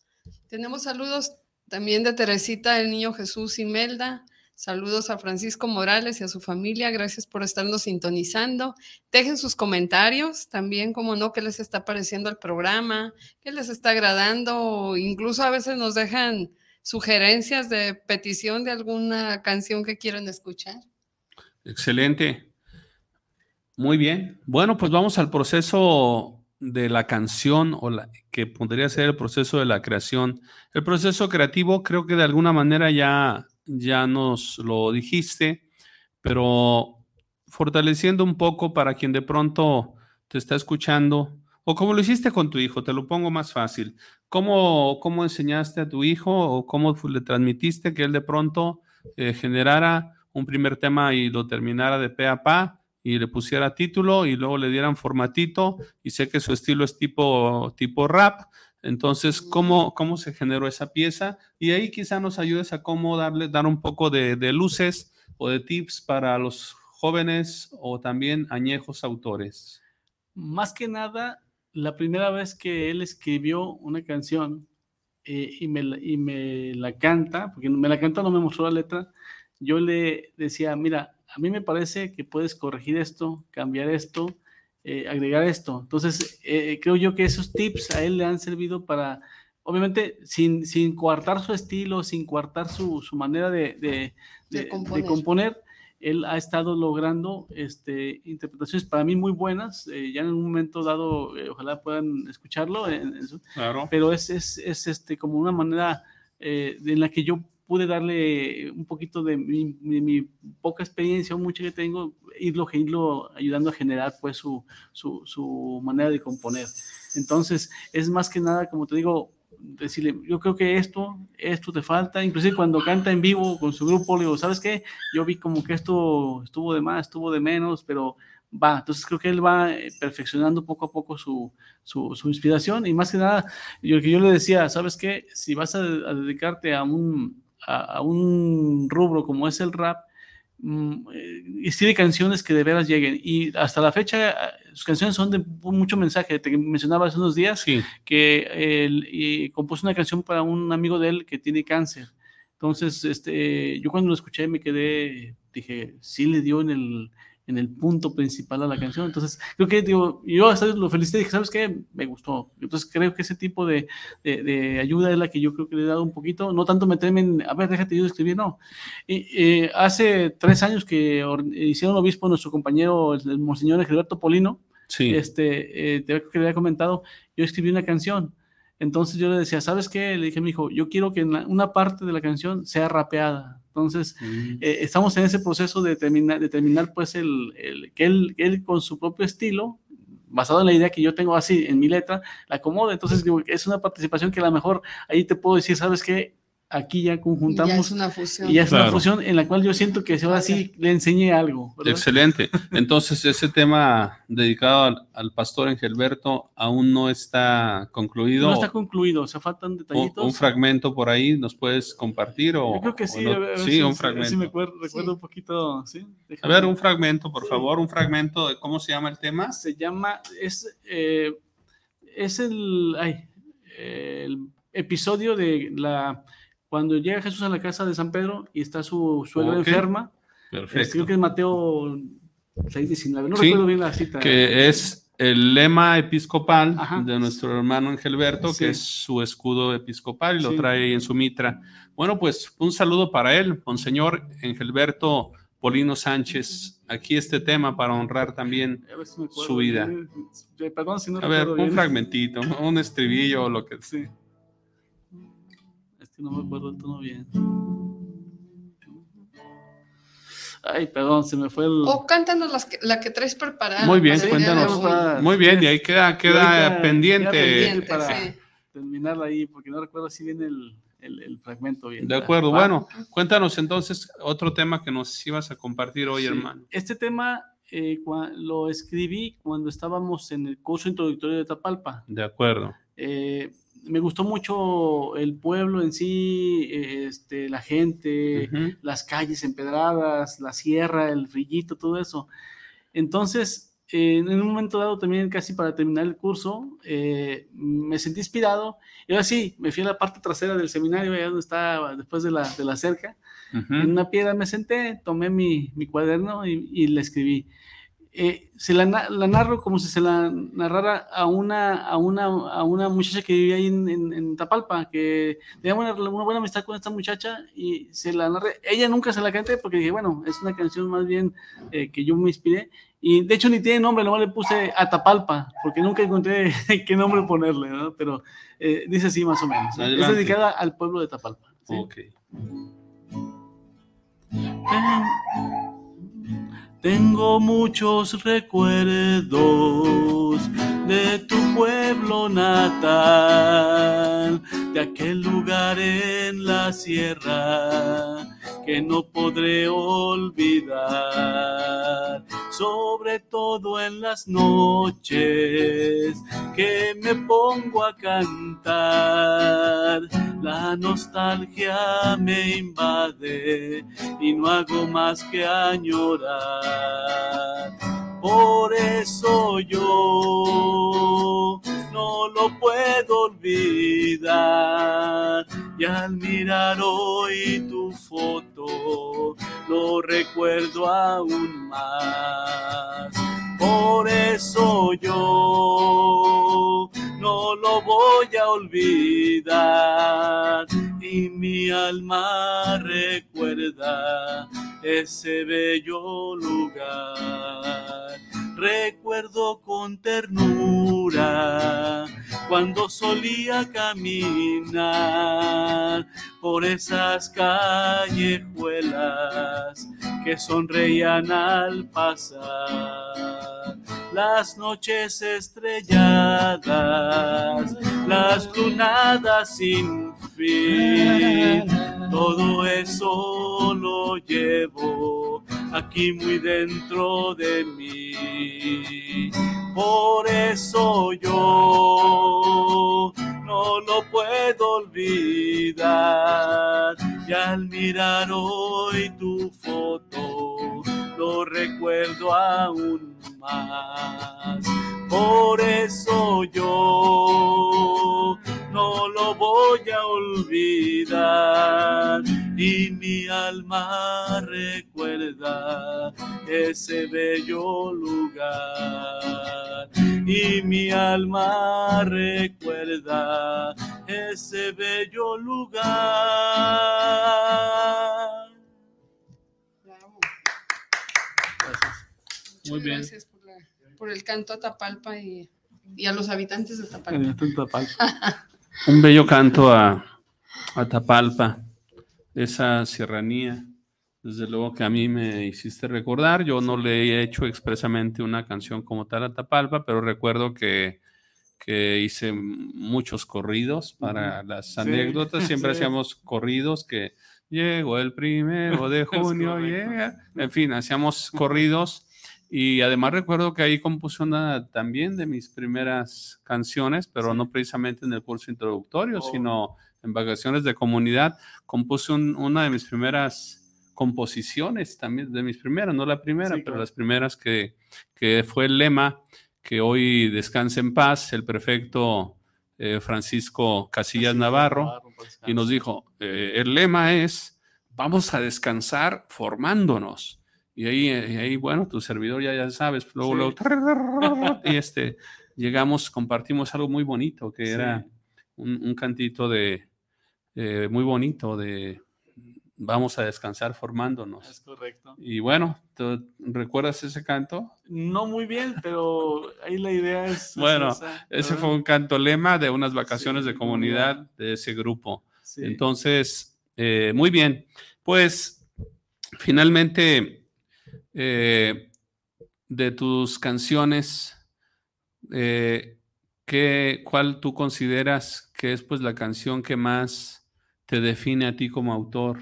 Tenemos saludos también de Teresita, el niño Jesús Imelda. Saludos a Francisco Morales y a su familia. Gracias por estarnos sintonizando. Dejen sus comentarios también, como no, qué les está pareciendo el programa, qué les está agradando. Incluso a veces nos dejan sugerencias de petición de alguna canción que quieran escuchar. Excelente. Muy bien. Bueno, pues vamos al proceso de la canción o la que podría ser el proceso de la creación. El proceso creativo creo que de alguna manera ya ya nos lo dijiste, pero fortaleciendo un poco para quien de pronto te está escuchando o como lo hiciste con tu hijo, te lo pongo más fácil. ¿Cómo, cómo enseñaste a tu hijo o cómo le transmitiste que él de pronto eh, generara un primer tema y lo terminara de pe a pa y le pusiera título y luego le dieran formatito y sé que su estilo es tipo, tipo rap. Entonces, ¿cómo, ¿cómo se generó esa pieza? Y ahí quizá nos ayudes a cómo darle, dar un poco de, de luces o de tips para los jóvenes o también añejos autores. Más que nada, la primera vez que él escribió una canción eh, y, me, la- y me la canta, porque me la canta, no me mostró la letra, yo le decía, mira, a mí me parece que puedes corregir esto, cambiar esto, eh, agregar esto. Entonces, eh, creo yo que esos tips a él le han servido para, obviamente, sin, sin coartar su estilo, sin coartar su, su manera de, de- De de- de componer. componer, él ha estado logrando este, interpretaciones para mí muy buenas. eh, ya en un momento dado, eh, ojalá puedan escucharlo, en- en su- Claro. pero es, es, es, este, como una manera eh, en la que yo pude darle un poquito de mi, mi poca experiencia o mucha que tengo, irlo, irlo ayudando a generar pues su, su, su manera de componer. Entonces, es más que nada, como te digo, decirle, yo creo que esto, esto te falta, inclusive cuando canta en vivo con su grupo, le digo, ¿sabes qué? Yo vi como que esto estuvo de más, estuvo de menos, pero va, entonces creo que él va eh, perfeccionando poco a poco su, su, inspiración y más que nada, yo, que yo le decía, ¿sabes qué? Si vas a, dedicarte a un, a, un rubro como es el rap, escribe canciones que de veras lleguen. Y hasta la fecha eh, sus canciones son de mucho mensaje, te mencionaba hace unos días Sí, que él y compuso una canción para un amigo de él que tiene cáncer. Entonces, este, yo cuando lo escuché me quedé, dije, sí le dio en el, en el punto principal a la canción. Entonces, creo que digo, yo hasta lo felicité, dije, ¿sabes qué? Me gustó. Entonces, creo que ese tipo de, de, de ayuda es la que yo creo que le he dado un poquito, no tanto meterme en, a ver, déjate yo escribir, no. Y, eh, hace tres años que hicieron obispo nuestro compañero, el, el Monseñor Gilberto Polino, sí. este, eh, te que le había comentado, yo escribí una canción. Entonces yo le decía, ¿sabes qué? Le dije a mi hijo, yo quiero que una parte de la canción sea rapeada. Entonces, Mm. eh, estamos en ese proceso de terminar, de terminar pues, el, el- que, él, él con su propio estilo, basado en la idea que yo tengo así en mi letra, la acomode. Entonces, digo, es una participación que a lo mejor ahí te puedo decir, ¿sabes qué? Aquí ya Ya conjuntamos es una fusión. y ya es una fusión en la cual yo siento que ahora sí le enseñé algo. ¿verdad? Excelente. Entonces, ese tema dedicado al, al pastor Engelberto aún no está concluido. No está concluido, o sea, faltan detallitos. un fragmento por ahí nos puedes compartir o Yo creo que sí, no? a ver, a ver sí si- un ver si fragmento me acuerdo, recuerdo Sí. un poquito, ¿sí? a ver un fragmento por Sí. favor un fragmento de cómo se llama el tema Se llama, es, eh, es el, ay, el episodio de la cuando llega Jesús a la casa de San Pedro y está su suegra Ok. enferma. Perfecto. Creo que es Mateo 6.19. No Sí, recuerdo bien la cita. que es el lema episcopal Ajá. de nuestro hermano Engelberto, Sí. que es su escudo episcopal y lo Sí. trae en su mitra. Bueno, pues un saludo para él, Monseñor Engelberto Polino Sánchez. Aquí este tema para honrar también. Si su vida. Eh, Perdón si no A ver, un bien. fragmentito, un estribillo o lo que Sí. Que no me acuerdo el tono bien. Ay, perdón, se me fue el. O cántanos las que- la que traes preparada. Muy bien, cuéntanos. Muy bien, y ahí queda, queda pendiente. queda pendiente. Pendiente, para- sí. terminarla ahí, porque no recuerdo si viene el, el, el fragmento bien. De acuerdo, ¿Va? bueno, cuéntanos entonces otro tema que nos ibas a compartir hoy, Sí. hermano. Este tema eh, lo escribí cuando estábamos en el curso introductorio de Tapalpa. De acuerdo. Eh, me gustó mucho el pueblo en sí, eh, este, la gente, las calles empedradas, la sierra, el frillito, todo eso. Entonces, eh, en un momento dado también, casi para terminar el curso, eh, me sentí inspirado. Y ahora sí, me fui a la parte trasera del seminario, allá donde está después de la, de la cerca. En una piedra me senté, tomé mi, mi cuaderno y, y le escribí. Eh, se la, la narro como si se la narrara a una, a una, a una muchacha que vivía ahí en, en- en Tapalpa, que tenía una, una buena amistad con esta muchacha y se la narré. Ella nunca se la canté porque dije, bueno, es una canción más bien eh, que yo me inspiré. Y de hecho ni tiene nombre, nomás le puse Atapalpa, porque nunca encontré qué nombre ponerle, ¿no? Pero eh, dice así más o menos. Es dedicada al pueblo de Tapalpa. ¿sí? Ok. Tengo muchos recuerdos de tu pueblo natal, de aquel lugar en la sierra que no podré olvidar, sobre todo en las noches que me pongo a cantar. La nostalgia me invade y no hago más que añorar. Por eso yo no lo puedo olvidar. Y al mirar hoy tu foto, lo recuerdo aún más. Por eso yo no lo voy a olvidar. Y mi alma recuerda ese bello lugar. Recuerdo con ternura cuando solía caminar por esas callejuelas que sonreían al pasar. Las noches estrelladas, las lunadas sin fin, todo eso lo llevo aquí muy dentro de mí. Por eso yo no lo puedo olvidar. Y al mirar hoy tu foto, lo recuerdo aún más. Por eso yo no lo voy a olvidar. Y mi alma recuerda ese bello lugar. Y mi alma recuerda ese bello lugar. Bravo. Gracias. Muy bien. Gracias por, la- por el canto a Tapalpa y, y a los habitantes de Tapalpa. Un bello canto a, a Tapalpa, esa serranía. Desde luego que a mí me hiciste recordar. Yo no le he hecho expresamente una canción como tal a Tapalpa, pero recuerdo que, que hice muchos corridos para las Sí, anécdotas. Siempre sí. hacíamos corridos que llegó el primero de junio, llega. En fin, hacíamos corridos. Y además recuerdo que ahí compuse una también de mis primeras canciones, pero no precisamente en el curso introductorio, Oh. sino en vacaciones de comunidad. Compuse un- una de mis primeras composiciones, también de mis primeras, no la primera, Sí, pero claro. las primeras que, que fue el lema que hoy descanse en paz, el prefecto eh, Francisco Casillas Navarro y nos dijo, eh, el lema es, vamos a descansar formándonos. Y ahí, y ahí bueno, tu servidor ya, ya sabes, luego, Sí. luego, y este, llegamos, compartimos algo muy bonito, que Sí. era un, un cantito de, eh, muy bonito de, vamos a descansar formándonos. Es correcto. Y bueno, ¿tú ¿recuerdas ese canto? No muy bien, pero ahí la idea es. Bueno, es esa, Ese fue un canto lema de unas vacaciones Sí, de comunidad de ese grupo. Sí. Entonces, eh, muy bien. Pues, finalmente, eh, de tus canciones, eh, ¿qué- ¿cuál tú consideras que es pues la canción que más te define a ti como autor?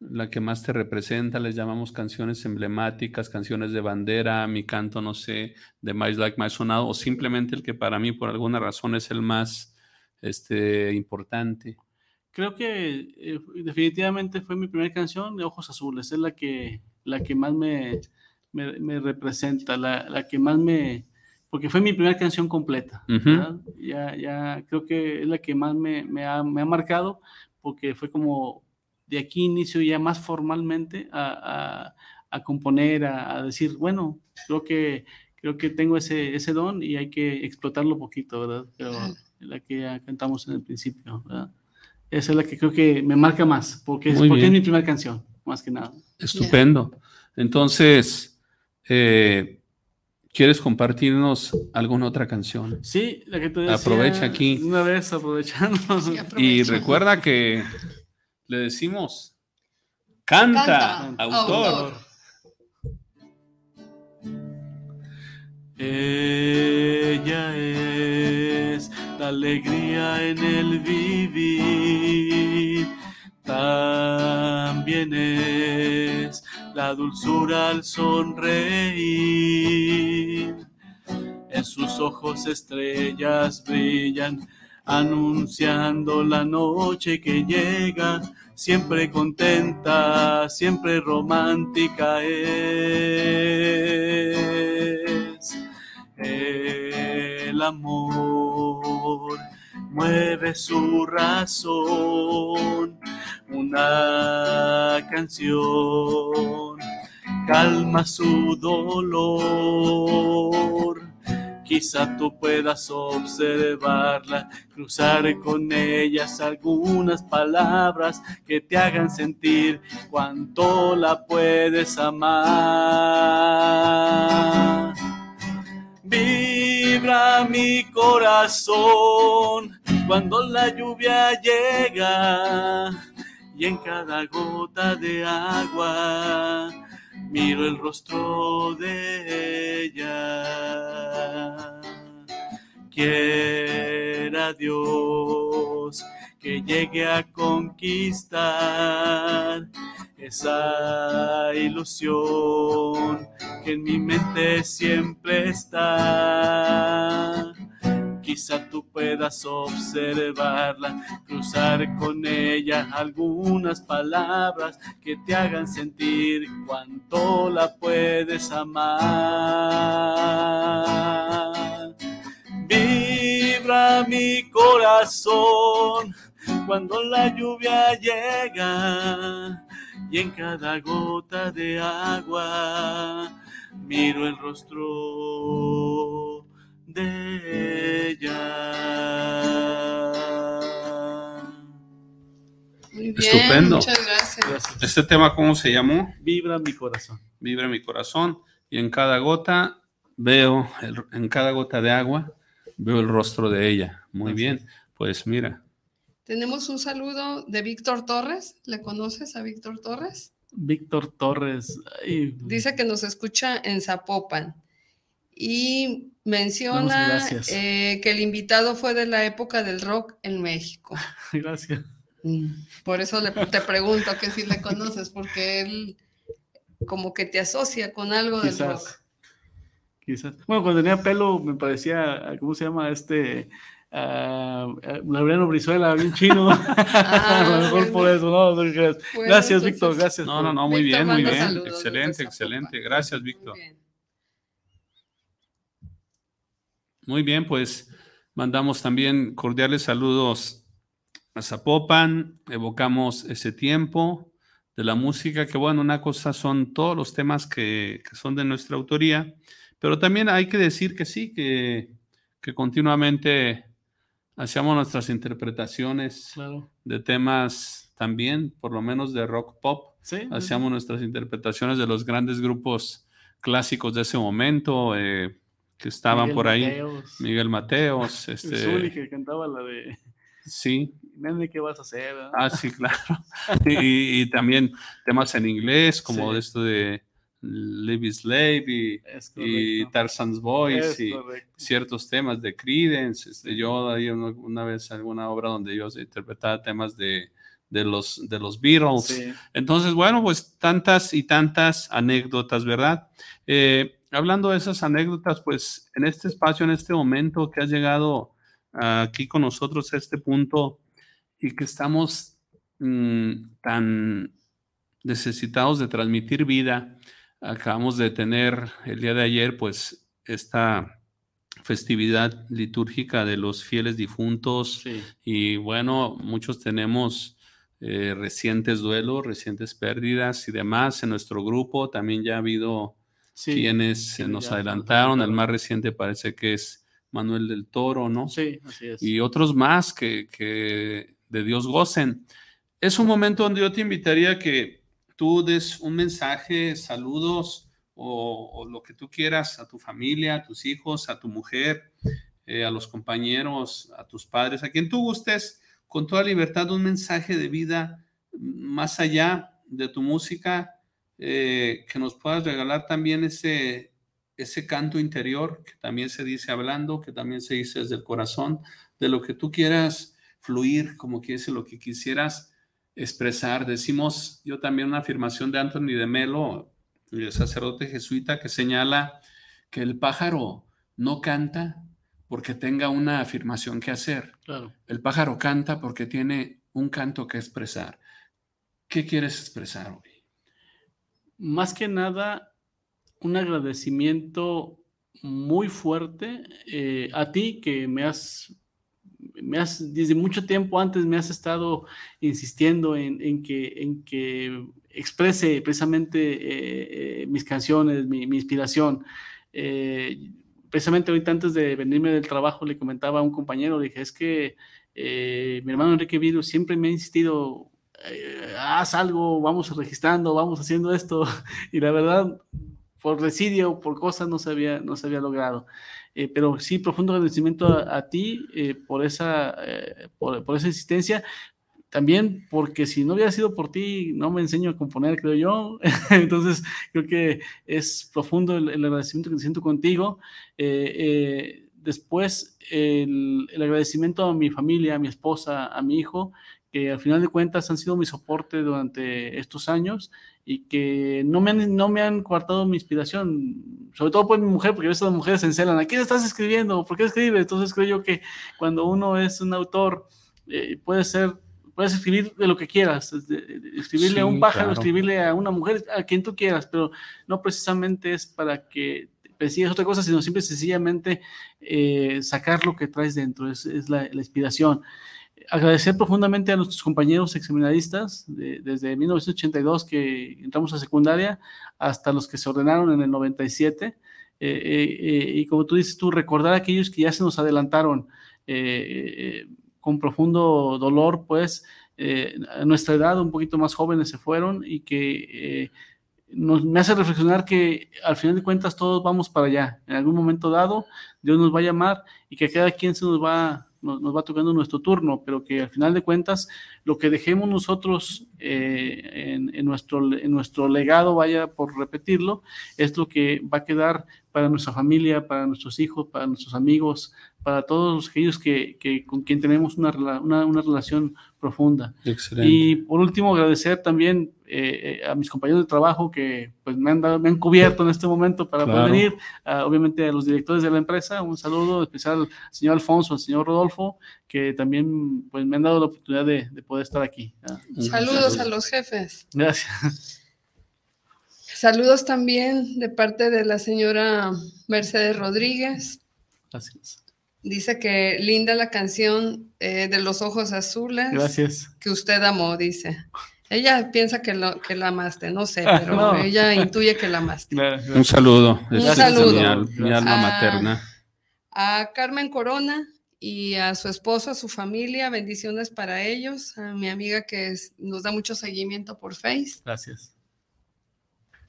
La que más te representa, les llamamos canciones emblemáticas, canciones de bandera, mi canto, no sé, de My Like My Sonado, o simplemente el que para mí por alguna razón es el más este, importante. Creo que eh, definitivamente fue mi primera canción de Ojos Azules. Es la que, la que más me, me, me representa, la, la que más me. Porque fue mi primera canción completa. Ujú. ¿verdad? Ya, ya creo que es la que más me, me ha, me ha marcado, porque fue como de aquí inicio ya más formalmente a, a- a componer, a, a decir, bueno, creo que, creo que tengo ese, ese don y hay que explotarlo poquito, ¿verdad? Pero la que ya cantamos en el principio, ¿verdad? Esa es la que creo que me marca más, porque es, porque es mi primera canción, más que nada. Estupendo. Entonces, eh, ¿quieres compartirnos alguna otra canción? Sí, la que te decía. Aprovecha aquí. Una vez aprovechando. Sí, Y recuerda que le decimos, canta, Canta, autor. autor. Ella es la alegría en el vivir, también es la dulzura al sonreír. En sus ojos estrellas brillan, anunciando la noche que llega, siempre contenta, siempre romántica es. El amor mueve su razón, una canción calma su dolor. Quizá tú puedas observarla, cruzar con ellas algunas palabras que te hagan sentir cuánto la puedes amar. Vibra mi corazón cuando la lluvia llega y en cada gota de agua miro el rostro de ella. Quiera Dios que llegue a conquistar esa ilusión que en mi mente siempre está. Quizá tú puedas observarla, cruzar con ella algunas palabras que te hagan sentir cuánto la puedes amar. Vibra mi corazón cuando la lluvia llega y en cada gota de agua miro el rostro de ella. Muy bien, Estupendo. Muchas gracias. Gracias. ¿Este tema cómo se llamó? Vibra mi corazón. Vibra mi corazón y en cada gota veo, el- en cada gota de agua, veo el rostro de ella. Muy bien, pues mira, Tenemos un saludo de Víctor Torres. ¿Le conoces a Víctor Torres? Víctor Torres. ay, Dice que nos escucha en Zapopan y menciona eh, que el invitado fue de la época del rock en México. Gracias. Mm, Por eso le- te pregunto que si le conoces, porque él como que te asocia con algo del rock. Quizás. Quizás. Bueno, cuando tenía pelo me parecía, ¿cómo se llama? Este. ah, ah, Laureano Brizuela, bien chino. a lo mejor por bueno. eso, ¿no? Bueno, gracias, entonces- Víctor, gracias. no, no, no, muy Víctor bien, muy bien, saludos excelente, excelente, gracias Muy Víctor. bien. Muy bien, pues Mandamos también cordiales saludos a Zapopan, evocamos ese tiempo de la música, que bueno, una cosa son todos los temas que, que son de nuestra autoría, pero también hay que decir que sí, que, que continuamente hacíamos nuestras interpretaciones Claro. de temas también, por lo menos de rock pop. Sí. sí, Hacíamos nuestras interpretaciones de los grandes grupos clásicos de ese momento eh, que estaban Miguel por ahí. Mateos, Miguel Mateos, el Zuli este, que cantaba la de sí, Nene, ¿qué vas a hacer? ah, sí, claro. Y, y también temas en inglés, como Sí. esto de Live is Slave y, y. Tarzan's Voice Es y correcto. ciertos temas de Creedence. Este, yo ahí una, una vez alguna obra donde yo interpretaba temas de, de los, de los Beatles. Sí. Entonces, bueno, pues tantas y tantas anécdotas, ¿verdad? Eh, hablando de esas anécdotas, pues en este espacio, en este momento que has llegado ah, aquí con nosotros a este punto y que estamos mm, tan necesitados de transmitir vida, acabamos de tener el día de ayer, pues, esta festividad litúrgica de los fieles difuntos, Sí. y bueno, muchos tenemos eh, recientes duelos, recientes pérdidas y demás. En nuestro grupo también ya ha habido Sí. quienes se nos ya adelantaron. El más reciente parece que es Manuel del Toro, ¿no? Sí, así es. Y otros más que, que de Dios gocen. Es un momento donde yo te invitaría a que tú des un mensaje, saludos o, o lo que tú quieras a tu familia, a tus hijos, a tu mujer, eh, a los compañeros, a tus padres, a quien tú gustes, con toda libertad, un mensaje de vida más allá de tu música, eh, que nos puedas regalar también ese, ese canto interior que también se dice hablando, que también se dice desde el corazón, de lo que tú quieras fluir, como quieres, lo que quisieras expresar. Decimos, yo también una afirmación de Anthony de Melo, el sacerdote jesuita, que señala que el pájaro no canta porque tenga una afirmación que hacer. Claro. El pájaro canta porque tiene un canto que expresar. ¿Qué quieres expresar hoy? Más que nada, un agradecimiento muy fuerte eh, a ti que me has, me has, desde mucho tiempo antes me has estado insistiendo en, que, en que exprese precisamente eh, eh, mis canciones, mi, inspiración. Precisamente ahorita antes de venirme del trabajo le comentaba a un compañero, dije, es que mi hermano Enrique Virus siempre me ha insistido, eh, haz algo, vamos registrando, vamos haciendo esto, y la verdad, por residio, por cosas, no se había, no se había logrado. Eh, pero sí, profundo agradecimiento a, ti eh, por, esa, por, por esa insistencia, también porque si no hubiera sido por ti, no me enseño a componer, creo yo. Entonces, creo que es profundo el, agradecimiento que siento contigo. Después, el, el, agradecimiento a mi familia, a mi esposa, a mi hijo, que al final de cuentas han sido mi soporte durante estos años y que no me han, no me han coartado mi inspiración, sobre todo por mi mujer, porque a veces las mujeres se encelan, ¿a quién estás escribiendo? ¿Por qué escribes? Entonces creo yo que cuando uno es un autor, eh, puede ser puedes escribir de lo que quieras, escribirle sí, a un pájaro, claro. escribirle a una mujer, a quien tú quieras, pero no precisamente es para que persigas otra cosa, sino simple sencillamente eh, sacar lo que traes dentro, es, es la, la, inspiración. Agradecer profundamente a nuestros compañeros examinaristas, de, desde 1982 que entramos a secundaria hasta los que se ordenaron en el 97, eh, eh, y como tú dices tú, recordar a aquellos que ya se nos adelantaron, eh, con profundo dolor, pues eh, a nuestra edad, un poquito más jóvenes se fueron y que eh, me hace reflexionar que al final de cuentas todos vamos para allá. En algún momento dado, Dios nos va a llamar y que cada quien se nos va, nos, va tocando nuestro turno, pero que al final de cuentas lo que dejemos nosotros eh, en, nuestro, en nuestro legado, vaya por repetirlo, es lo que va a quedar para nuestra familia, para nuestros hijos, para nuestros amigos, para todos aquellos que, que con quien tenemos una, una, una relación profunda. Excelente. Y por último, agradecer también eh, a mis compañeros de trabajo que pues, me, han dado, me han cubierto en este momento para claro. poder venir, uh, obviamente a los directores de la empresa, un saludo especial al señor Alfonso, al señor Rodolfo, que también pues, me han dado la oportunidad de, de poder estar aquí. Saludos a los jefes. Gracias. Saludos también de parte de la señora Mercedes Rodríguez. Gracias. Dice que linda la canción eh, de los ojos azules. Gracias. Que usted amó, dice. Ella piensa que, lo, que la amaste, no sé, pero No. ella intuye que la amaste. Un saludo. Un Esta es saludo. Mi, al- mi alma Ah. materna. A Carmen Corona y a su esposo, a su familia, bendiciones para ellos. A mi amiga que es- nos da mucho seguimiento por Face. Gracias.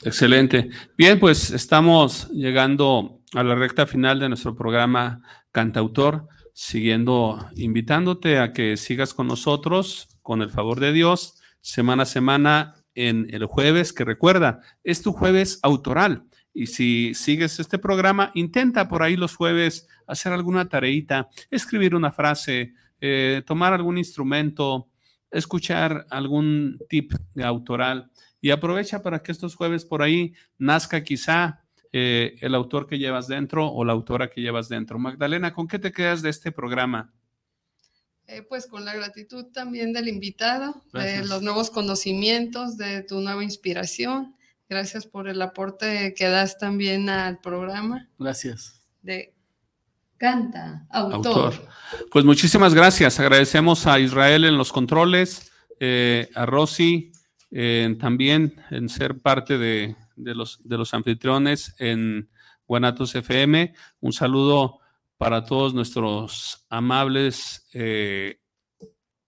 Excelente. Bien, pues estamos llegando a la recta final de nuestro programa Cantautor, siguiendo invitándote a que sigas con nosotros, con el favor de Dios, semana a semana en el jueves, que recuerda, es tu jueves autoral. Y si sigues este programa, intenta por ahí los jueves hacer alguna tareita, escribir una frase, eh, tomar algún instrumento, escuchar algún tip de autoral y aprovecha para que estos jueves por ahí nazca quizá eh, el autor que llevas dentro o la autora que llevas dentro. Magdalena, ¿con qué te quedas de este programa? Eh, pues con la gratitud también del invitado, de los nuevos conocimientos, de tu nueva inspiración. Gracias por el aporte que das también al programa Gracias. de Canta, autor. Autor. Pues muchísimas gracias. Agradecemos a Israel en los controles, eh, a Rosy también en ser parte de, de los, de los anfitriones en Guanatos FM. Un saludo para todos nuestros amables eh,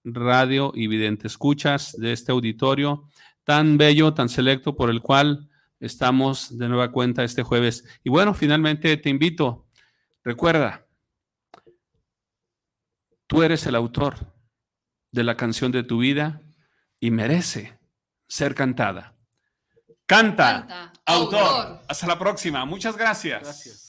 radio y vidente escuchas de este auditorio tan bello, tan selecto por el cual estamos de nueva cuenta este jueves. Y bueno, finalmente te invito, recuerda, tú eres el autor de la canción de tu vida y merece ser cantada. Canta, Canta, autor. autor. Hasta la próxima. Muchas gracias. Gracias.